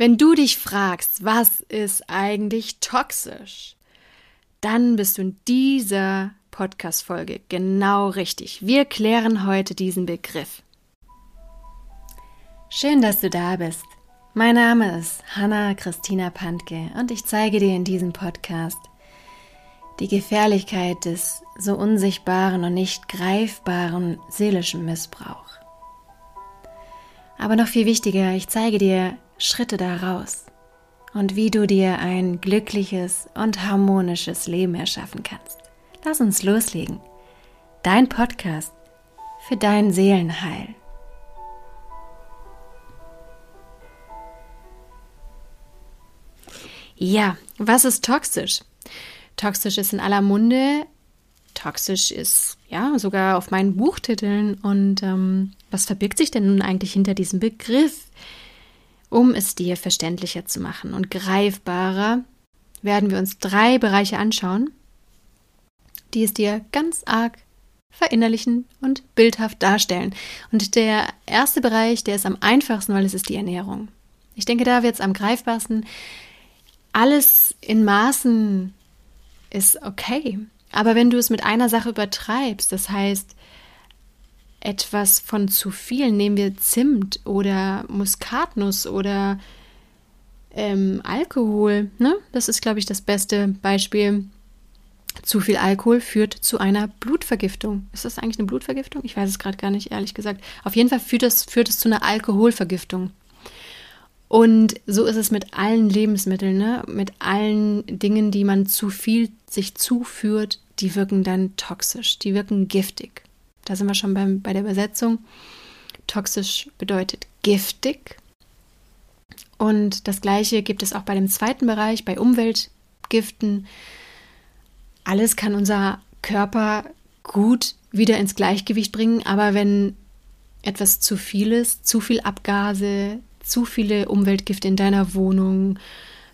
Wenn du dich fragst, was ist eigentlich toxisch, dann bist du in dieser Podcast-Folge genau richtig. Wir klären heute diesen Begriff. Schön, dass du da bist. Mein Name ist Hanna Christina Pantke und ich zeige dir in diesem Podcast die Gefährlichkeit des so unsichtbaren und nicht greifbaren seelischen Missbrauchs. Aber noch viel wichtiger, ich zeige dir Schritte daraus und wie du dir ein glückliches und harmonisches Leben erschaffen kannst. Lass uns loslegen. Dein Podcast für dein Seelenheil. Ja, was ist toxisch? Toxisch ist in aller Munde. Toxisch ist ja sogar auf meinen Buchtiteln. Und ähm, was verbirgt sich denn nun eigentlich hinter diesem Begriff? Um es dir verständlicher zu machen und greifbarer, werden wir uns drei Bereiche anschauen, die es dir ganz arg verinnerlichen und bildhaft darstellen. Und der erste Bereich, der ist am einfachsten, weil es ist die Ernährung. Ich denke, da wird es am greifbarsten. Alles in Maßen ist okay. Aber wenn du es mit einer Sache übertreibst, das heißt, etwas von zu viel, nehmen wir Zimt oder Muskatnuss oder ähm, Alkohol, ne? Das ist, glaube ich, das beste Beispiel. Zu viel Alkohol führt zu einer Blutvergiftung. Ist das eigentlich eine Blutvergiftung? Ich weiß es gerade gar nicht, ehrlich gesagt. Auf jeden Fall führt es, führt es zu einer Alkoholvergiftung. Und so ist es mit allen Lebensmitteln, ne? mit allen Dingen, die man zu viel sich zuführt, die wirken dann toxisch, die wirken giftig. Da sind wir schon beim, bei der Übersetzung. Toxisch bedeutet giftig. Und das gleiche gibt es auch bei dem zweiten Bereich, bei Umweltgiften. Alles kann unser Körper gut wieder ins Gleichgewicht bringen, aber wenn etwas zu viel ist, zu viel Abgase, zu viele Umweltgifte in deiner Wohnung,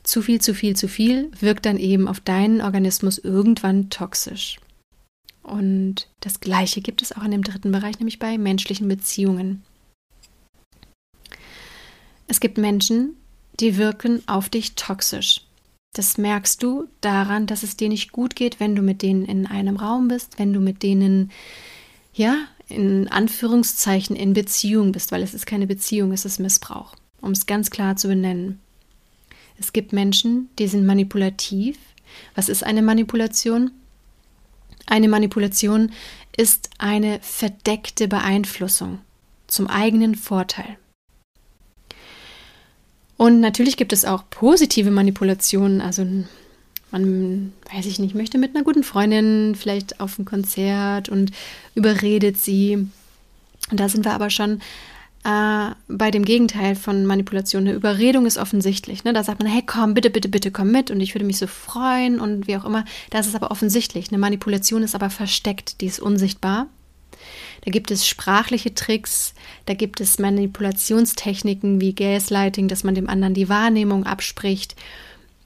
zu viel, zu viel, zu viel, wirkt dann eben auf deinen Organismus irgendwann toxisch. Und das Gleiche gibt es auch in dem dritten Bereich, nämlich bei menschlichen Beziehungen. Es gibt Menschen, die wirken auf dich toxisch. Das merkst du daran, dass es dir nicht gut geht, wenn du mit denen in einem Raum bist, wenn du mit denen, ja, in Anführungszeichen in Beziehung bist, weil es ist keine Beziehung, es ist Missbrauch, um es ganz klar zu benennen. Es gibt Menschen, die sind manipulativ. Was ist eine Manipulation? Eine Manipulation ist eine verdeckte Beeinflussung zum eigenen Vorteil. Und natürlich gibt es auch positive Manipulationen. Also man, weiß ich nicht, möchte mit einer guten Freundin vielleicht auf ein Konzert und überredet sie. Und da sind wir aber schon äh, bei dem Gegenteil von Manipulation. Eine Überredung ist offensichtlich. Ne? Da sagt man, hey, komm, bitte, bitte, bitte, komm mit und ich würde mich so freuen und wie auch immer. Das ist aber offensichtlich. Eine Manipulation ist aber versteckt, die ist unsichtbar. Da gibt es sprachliche Tricks, da gibt es Manipulationstechniken wie Gaslighting, dass man dem anderen die Wahrnehmung abspricht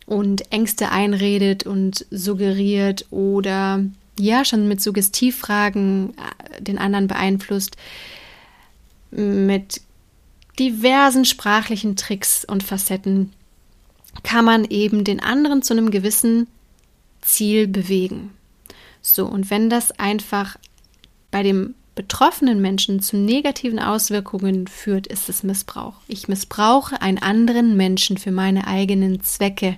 und Ängste einredet und suggeriert oder ja, schon mit Suggestivfragen äh, den anderen beeinflusst mit diversen sprachlichen Tricks und Facetten kann man eben den anderen zu einem gewissen Ziel bewegen. So, und wenn das einfach bei dem betroffenen Menschen zu negativen Auswirkungen führt, ist es Missbrauch. Ich missbrauche einen anderen Menschen für meine eigenen Zwecke.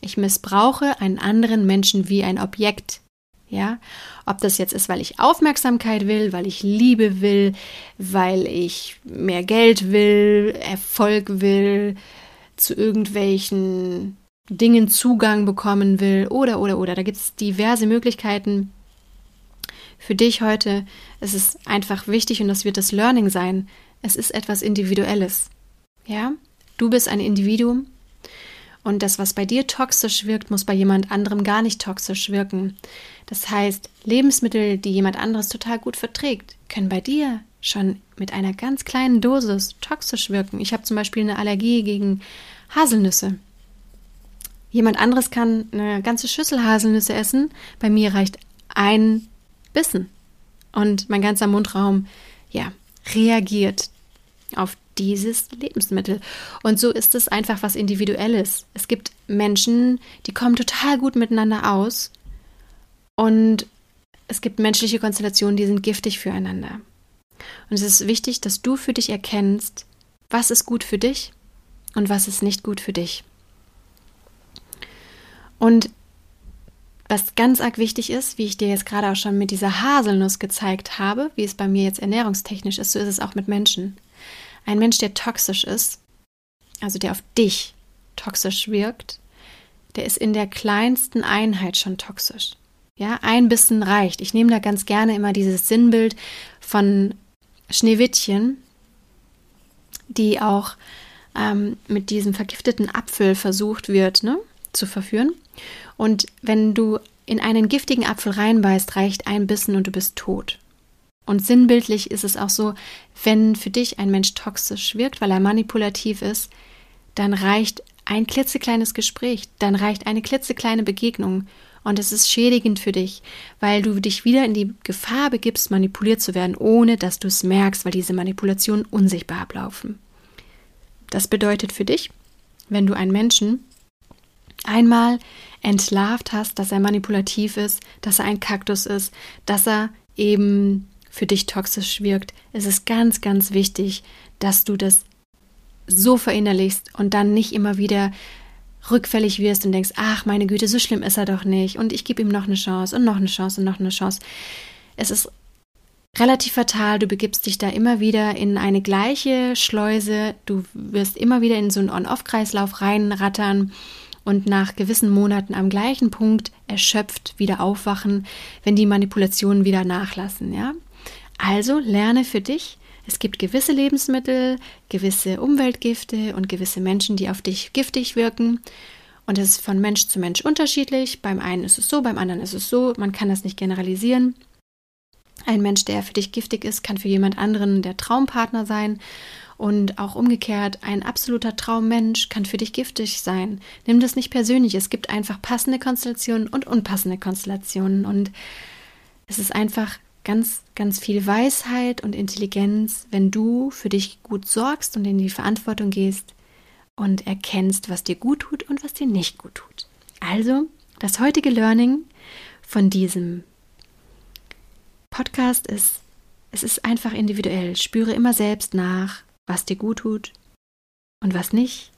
Ich missbrauche einen anderen Menschen wie ein Objekt. Ja, ob das jetzt ist, weil ich Aufmerksamkeit will, weil ich Liebe will, weil ich mehr Geld will, Erfolg will, zu irgendwelchen Dingen Zugang bekommen will oder oder oder. Da gibt es diverse Möglichkeiten. Für dich heute ist es einfach wichtig und das wird das Learning sein. Es ist etwas Individuelles. Ja, du bist ein Individuum und das, was bei dir toxisch wirkt, muss bei jemand anderem gar nicht toxisch wirken. Das heißt, Lebensmittel, die jemand anderes total gut verträgt, können bei dir schon mit einer ganz kleinen Dosis toxisch wirken. Ich habe zum Beispiel eine Allergie gegen Haselnüsse. Jemand anderes kann eine ganze Schüssel Haselnüsse essen. Bei mir reicht ein Bissen. Und mein ganzer Mundraum, ja, reagiert auf dieses Lebensmittel. Und so ist es einfach was Individuelles. Es gibt Menschen, die kommen total gut miteinander aus und es gibt menschliche Konstellationen, die sind giftig füreinander. Und es ist wichtig, dass du für dich erkennst, was ist gut für dich und was ist nicht gut für dich. Und was ganz arg wichtig ist, wie ich dir jetzt gerade auch schon mit dieser Haselnuss gezeigt habe, wie es bei mir jetzt ernährungstechnisch ist, so ist es auch mit Menschen. Ein Mensch, der toxisch ist, also der auf dich toxisch wirkt, der ist in der kleinsten Einheit schon toxisch. Ja, ein Bissen reicht. Ich nehme da ganz gerne immer dieses Sinnbild von Schneewittchen, die auch ähm, mit diesem vergifteten Apfel versucht wird, ne, zu verführen. Und wenn du in einen giftigen Apfel reinbeißt, reicht ein Bissen und du bist tot. Und sinnbildlich ist es auch so, wenn für dich ein Mensch toxisch wirkt, weil er manipulativ ist, dann reicht ein klitzekleines Gespräch, dann reicht eine klitzekleine Begegnung und es ist schädigend für dich, weil du dich wieder in die Gefahr begibst, manipuliert zu werden, ohne dass du es merkst, weil diese Manipulationen unsichtbar ablaufen. Das bedeutet für dich, wenn du einen Menschen einmal entlarvt hast, dass er manipulativ ist, dass er ein Kaktus ist, dass er eben für dich toxisch wirkt, ist es ganz, ganz wichtig, dass du das so verinnerlichst und dann nicht immer wieder rückfällig wirst und denkst, ach meine Güte, so schlimm ist er doch nicht und ich gebe ihm noch eine Chance und noch eine Chance und noch eine Chance. Es ist relativ fatal, du begibst dich da immer wieder in eine gleiche Schleuse, du wirst immer wieder in so einen On-Off-Kreislauf reinrattern und nach gewissen Monaten am gleichen Punkt erschöpft wieder aufwachen, wenn die Manipulationen wieder nachlassen, ja? Also lerne für dich, es gibt gewisse Lebensmittel, gewisse Umweltgifte und gewisse Menschen, die auf dich giftig wirken. Und es ist von Mensch zu Mensch unterschiedlich. Beim einen ist es so, beim anderen ist es so. Man kann das nicht generalisieren. Ein Mensch, der für dich giftig ist, kann für jemand anderen der Traumpartner sein. Und auch umgekehrt, ein absoluter Traummensch kann für dich giftig sein. Nimm das nicht persönlich. Es gibt einfach passende Konstellationen und unpassende Konstellationen. Und es ist einfach ganz, ganz viel Weisheit und Intelligenz, wenn du für dich gut sorgst und in die Verantwortung gehst und erkennst, was dir gut tut und was dir nicht gut tut. Also, das heutige Learning von diesem Podcast ist, es ist einfach individuell. Spüre immer selbst nach, was dir gut tut und was nicht,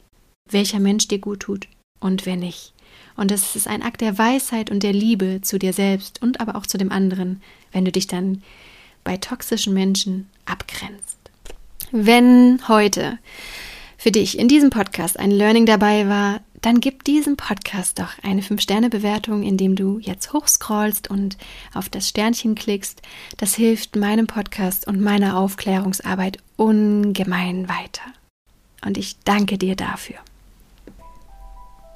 welcher Mensch dir gut tut und wer nicht. Und es ist ein Akt der Weisheit und der Liebe zu dir selbst und aber auch zu dem anderen, wenn du dich dann bei toxischen Menschen abgrenzt. Wenn heute für dich in diesem Podcast ein Learning dabei war, dann gib diesem Podcast doch eine 5-Sterne-Bewertung, indem du jetzt hochscrollst und auf das Sternchen klickst. Das hilft meinem Podcast und meiner Aufklärungsarbeit ungemein weiter. Und ich danke dir dafür.